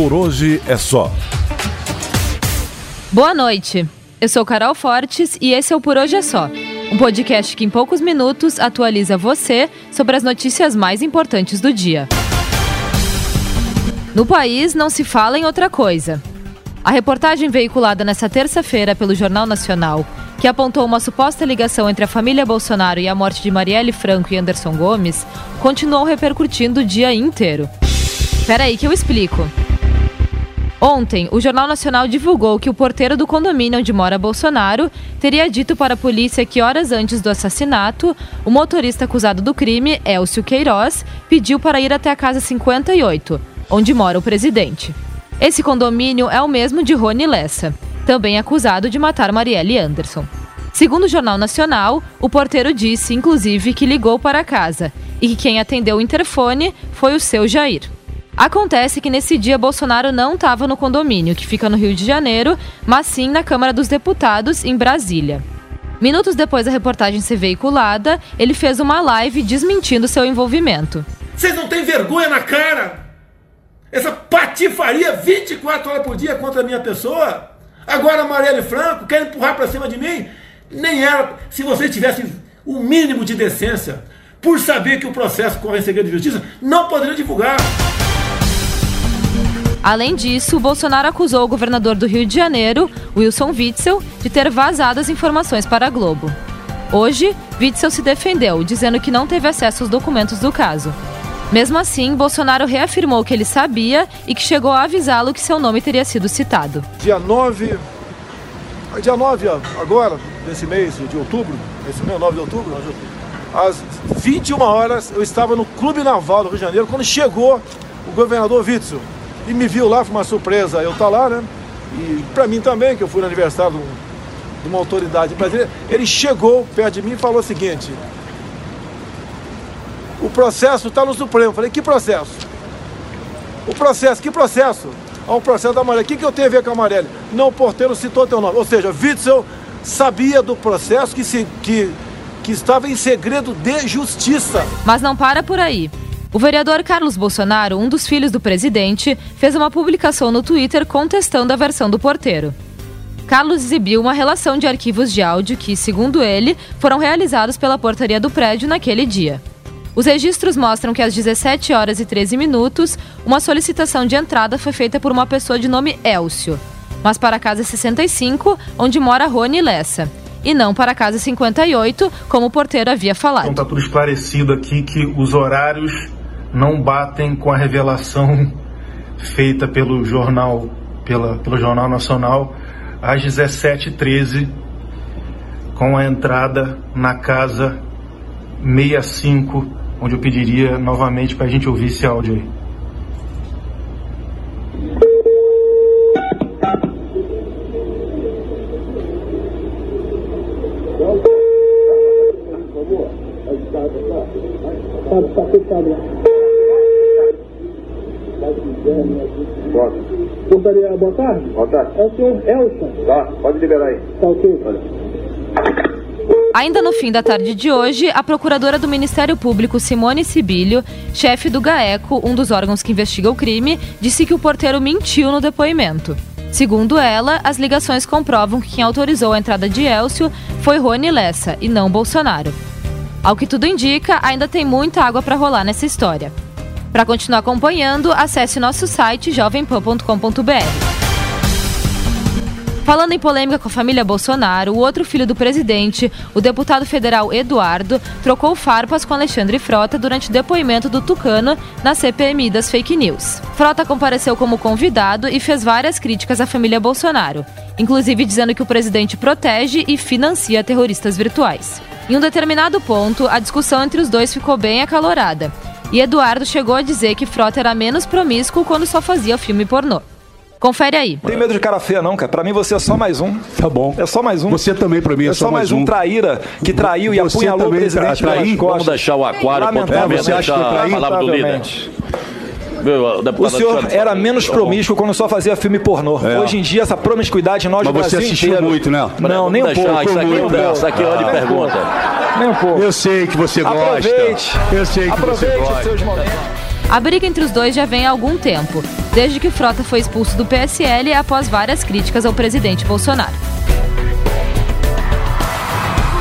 Por hoje é só. Boa noite. Eu sou Carol Fortes e esse é o Por Hoje é Só. Um podcast que em poucos minutos atualiza você sobre as notícias mais importantes do dia. No país não se fala em outra coisa. A reportagem veiculada nesta terça-feira pelo Jornal Nacional, que apontou uma suposta ligação entre a família Bolsonaro e a morte de Marielle Franco e Anderson Gomes, continuou repercutindo o dia inteiro. Peraí que eu explico. Ontem, o Jornal Nacional divulgou que o porteiro do condomínio onde mora Bolsonaro teria dito para a polícia que horas antes do assassinato, o motorista acusado do crime, Elcio Queiroz, pediu para ir até a casa 58, onde mora o presidente. Esse condomínio é o mesmo de Rony Lessa, também acusado de matar Marielle Anderson. Segundo o Jornal Nacional, o porteiro disse, inclusive, que ligou para a casa e que quem atendeu o interfone foi o seu Jair. Acontece que nesse dia Bolsonaro não estava no condomínio, que fica no Rio de Janeiro, mas sim na Câmara dos Deputados, em Brasília. Minutos depois da reportagem ser veiculada, ele fez uma live desmentindo seu envolvimento. Vocês não têm vergonha na cara? Essa patifaria 24 horas por dia contra a minha pessoa? Agora Marielle Franco quer empurrar para cima de mim? Nem era. Se vocês tivessem o mínimo de decência, por saber que o processo corre em segredo de justiça, não poderiam divulgar. Além disso, Bolsonaro acusou o governador do Rio de Janeiro, Wilson Witzel, de ter vazado as informações para a Globo. Hoje, Witzel se defendeu, dizendo que não teve acesso aos documentos do caso. Mesmo assim, Bolsonaro reafirmou que ele sabia e que chegou a avisá-lo que seu nome teria sido citado. Dia 9, dia 9 agora, desse mês de outubro, esse mês 9 de outubro, às 21 horas eu estava no Clube Naval do Rio de Janeiro quando chegou o governador Witzel e me viu lá, foi uma surpresa eu estar tá lá, né? E para mim também, que eu fui no aniversário de uma autoridade brasileira, ele chegou perto de mim e falou o seguinte: o processo está no Supremo. Eu falei, que processo? O processo, que processo? Há um processo da Amarela. O que, que eu tenho a ver com a Amarela? Não, o porteiro citou teu nome. Ou seja, Witzel sabia do processo que, se, que, que estava em segredo de justiça. Mas não para por aí. O vereador Carlos Bolsonaro, um dos filhos do presidente, fez uma publicação no Twitter contestando a versão do porteiro. Carlos exibiu uma relação de arquivos de áudio que, segundo ele, foram realizados pela portaria do prédio naquele dia. Os registros mostram que às 17 horas e 13 minutos, uma solicitação de entrada foi feita por uma pessoa de nome Elcio, mas para a casa 65, onde mora Rony Lessa, e não para a casa 58, como o porteiro havia falado. Então está tudo esclarecido aqui que os horários não batem com a revelação feita pelo jornal, pela, pelo Jornal Nacional às 17h13, com a entrada na casa 65, onde eu pediria novamente para a gente ouvir esse áudio aí. Tá, tá fechado. Boa. Portaria, boa tarde. Boa tarde. É o senhor Elson. Tá, pode liberar aí. Tá ok. Ainda no fim da tarde de hoje, a procuradora do Ministério Público, Simone Sibilho, chefe do GAECO, um dos órgãos que investiga o crime, disse que o porteiro mentiu no depoimento. Segundo ela, as ligações comprovam que quem autorizou a entrada de Elcio foi Rony Lessa e não Bolsonaro. Ao que tudo indica, ainda tem muita água para rolar nessa história. Para continuar acompanhando, acesse nosso site jovempan.com.br. Falando em polêmica com a família Bolsonaro, o outro filho do presidente, o deputado federal Eduardo, trocou farpas com Alexandre Frota durante o depoimento do Tucano na CPMI das fake news. Frota compareceu como convidado e fez várias críticas à família Bolsonaro, inclusive dizendo que o presidente protege e financia terroristas virtuais. Em um determinado ponto, a discussão entre os dois ficou bem acalorada E Eduardo chegou a dizer que Frota era menos promíscuo quando só fazia filme pornô. Confere aí. Não tem medo de cara feia, não, cara. Pra mim você é só mais um. Tá bom. É só mais um. Você também, pra mim, é, é só, mais um. traíra que traiu e Você apunhalou o presidente tra- traí? pelas costas. Vamos deixar o aquário Lamentável, ponto você acha que eu deixar traí? O senhor era menos promíscuo quando só fazia filme pornô. É. Hoje em dia, essa promiscuidade nós Mas você assistiu inteiro. muito, né? Não, nem um pouco. Isso aqui, pouco. isso aqui é hora de pergunta. Nem um pouco. Eu sei que você gosta. Aproveite. Eu sei que Aproveite você os gosta. seus momentos. A briga entre os dois já vem há algum tempo, desde que Frota foi expulso do PSL após várias críticas ao presidente Bolsonaro.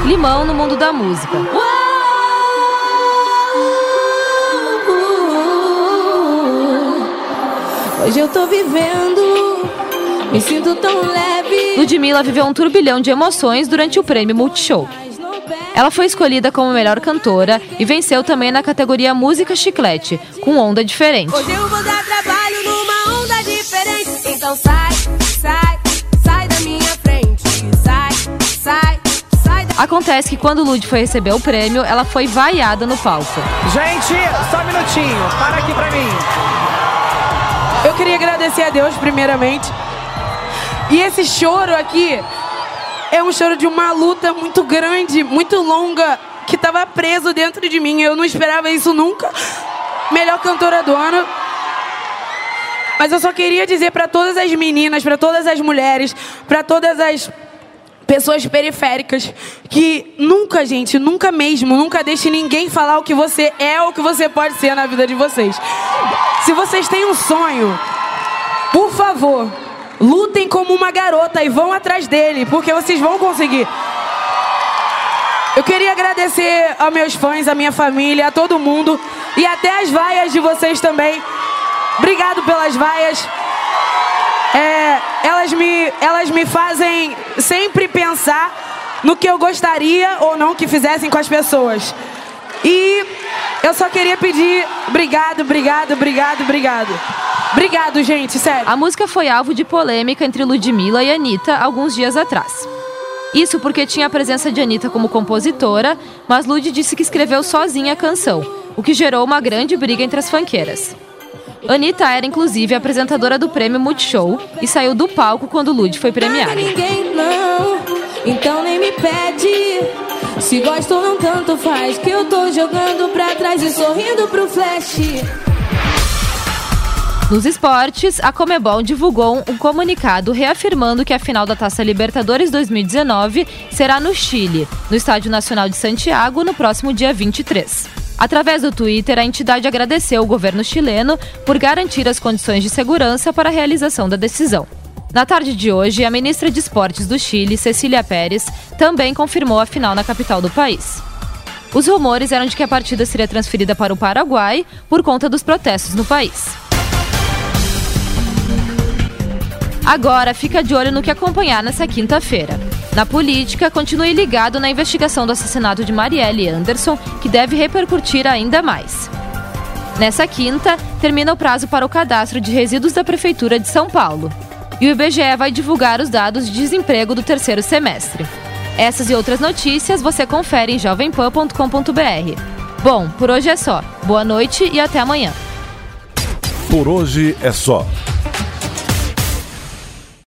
Limão no mundo da música. Hoje eu tô vivendo, me sinto tão leve. Ludmilla viveu um turbilhão de emoções durante o prêmio Multishow. Ela foi escolhida como melhor cantora e venceu também na categoria Música Chiclete, com onda diferente. Hoje eu vou dar trabalho numa onda diferente. Então sai, sai, sai da minha frente. Sai, sai, sai da Acontece que quando Lud foi receber o prêmio, ela foi vaiada no palco. Gente, só um minutinho, para aqui pra mim. Queria agradecer a Deus, primeiramente. E esse choro aqui é um choro de uma luta muito grande, muito longa, que estava preso dentro de mim. Eu não esperava isso nunca. Melhor cantora do ano. Mas eu só queria dizer para todas as meninas, para todas as mulheres, para todas as pessoas periféricas que nunca, gente, nunca mesmo, nunca deixe ninguém falar o que você é ou o que você pode ser na vida de vocês. Se vocês têm um sonho, por favor, lutem como uma garota e vão atrás dele, porque vocês vão conseguir. Eu queria agradecer aos meus fãs, à minha família, a todo mundo e até as vaias de vocês também. Obrigado pelas vaias. É, elas, me, elas me fazem sempre pensar no que eu gostaria ou não que fizessem com as pessoas. E eu só queria pedir obrigado, obrigado, obrigado, obrigado. Obrigado, gente, sério. A música foi alvo de polêmica entre Ludmilla e Anitta alguns dias atrás. Isso porque tinha a presença de Anitta como compositora, mas Lud disse que escreveu sozinha a canção, o que gerou uma grande briga entre as fanqueiras. Anitta era inclusive apresentadora do prêmio Multishow e saiu do palco quando Lud foi premiada. ninguém não, então nem me pede. Se gosta ou não, tanto faz. Que eu tô jogando pra trás e sorrindo pro flash. Nos esportes, a Comebol divulgou um comunicado reafirmando que a final da Taça Libertadores 2019 será no Chile, no Estádio Nacional de Santiago, no próximo dia 23. Através do Twitter, a entidade agradeceu o governo chileno por garantir as condições de segurança para a realização da decisão. Na tarde de hoje, a ministra de Esportes do Chile, Cecília Pérez, também confirmou a final na capital do país. Os rumores eram de que a partida seria transferida para o Paraguai por conta dos protestos no país. Agora fica de olho no que acompanhar nessa quinta-feira. Na política, continue ligado na investigação do assassinato de Marielle Anderson, que deve repercutir ainda mais. Nessa quinta, termina o prazo para o cadastro de resíduos da Prefeitura de São Paulo. E o IBGE vai divulgar os dados de desemprego do terceiro semestre. Essas e outras notícias você confere em jovempan.com.br. Bom, por hoje é só. Boa noite e até amanhã. Por hoje é só.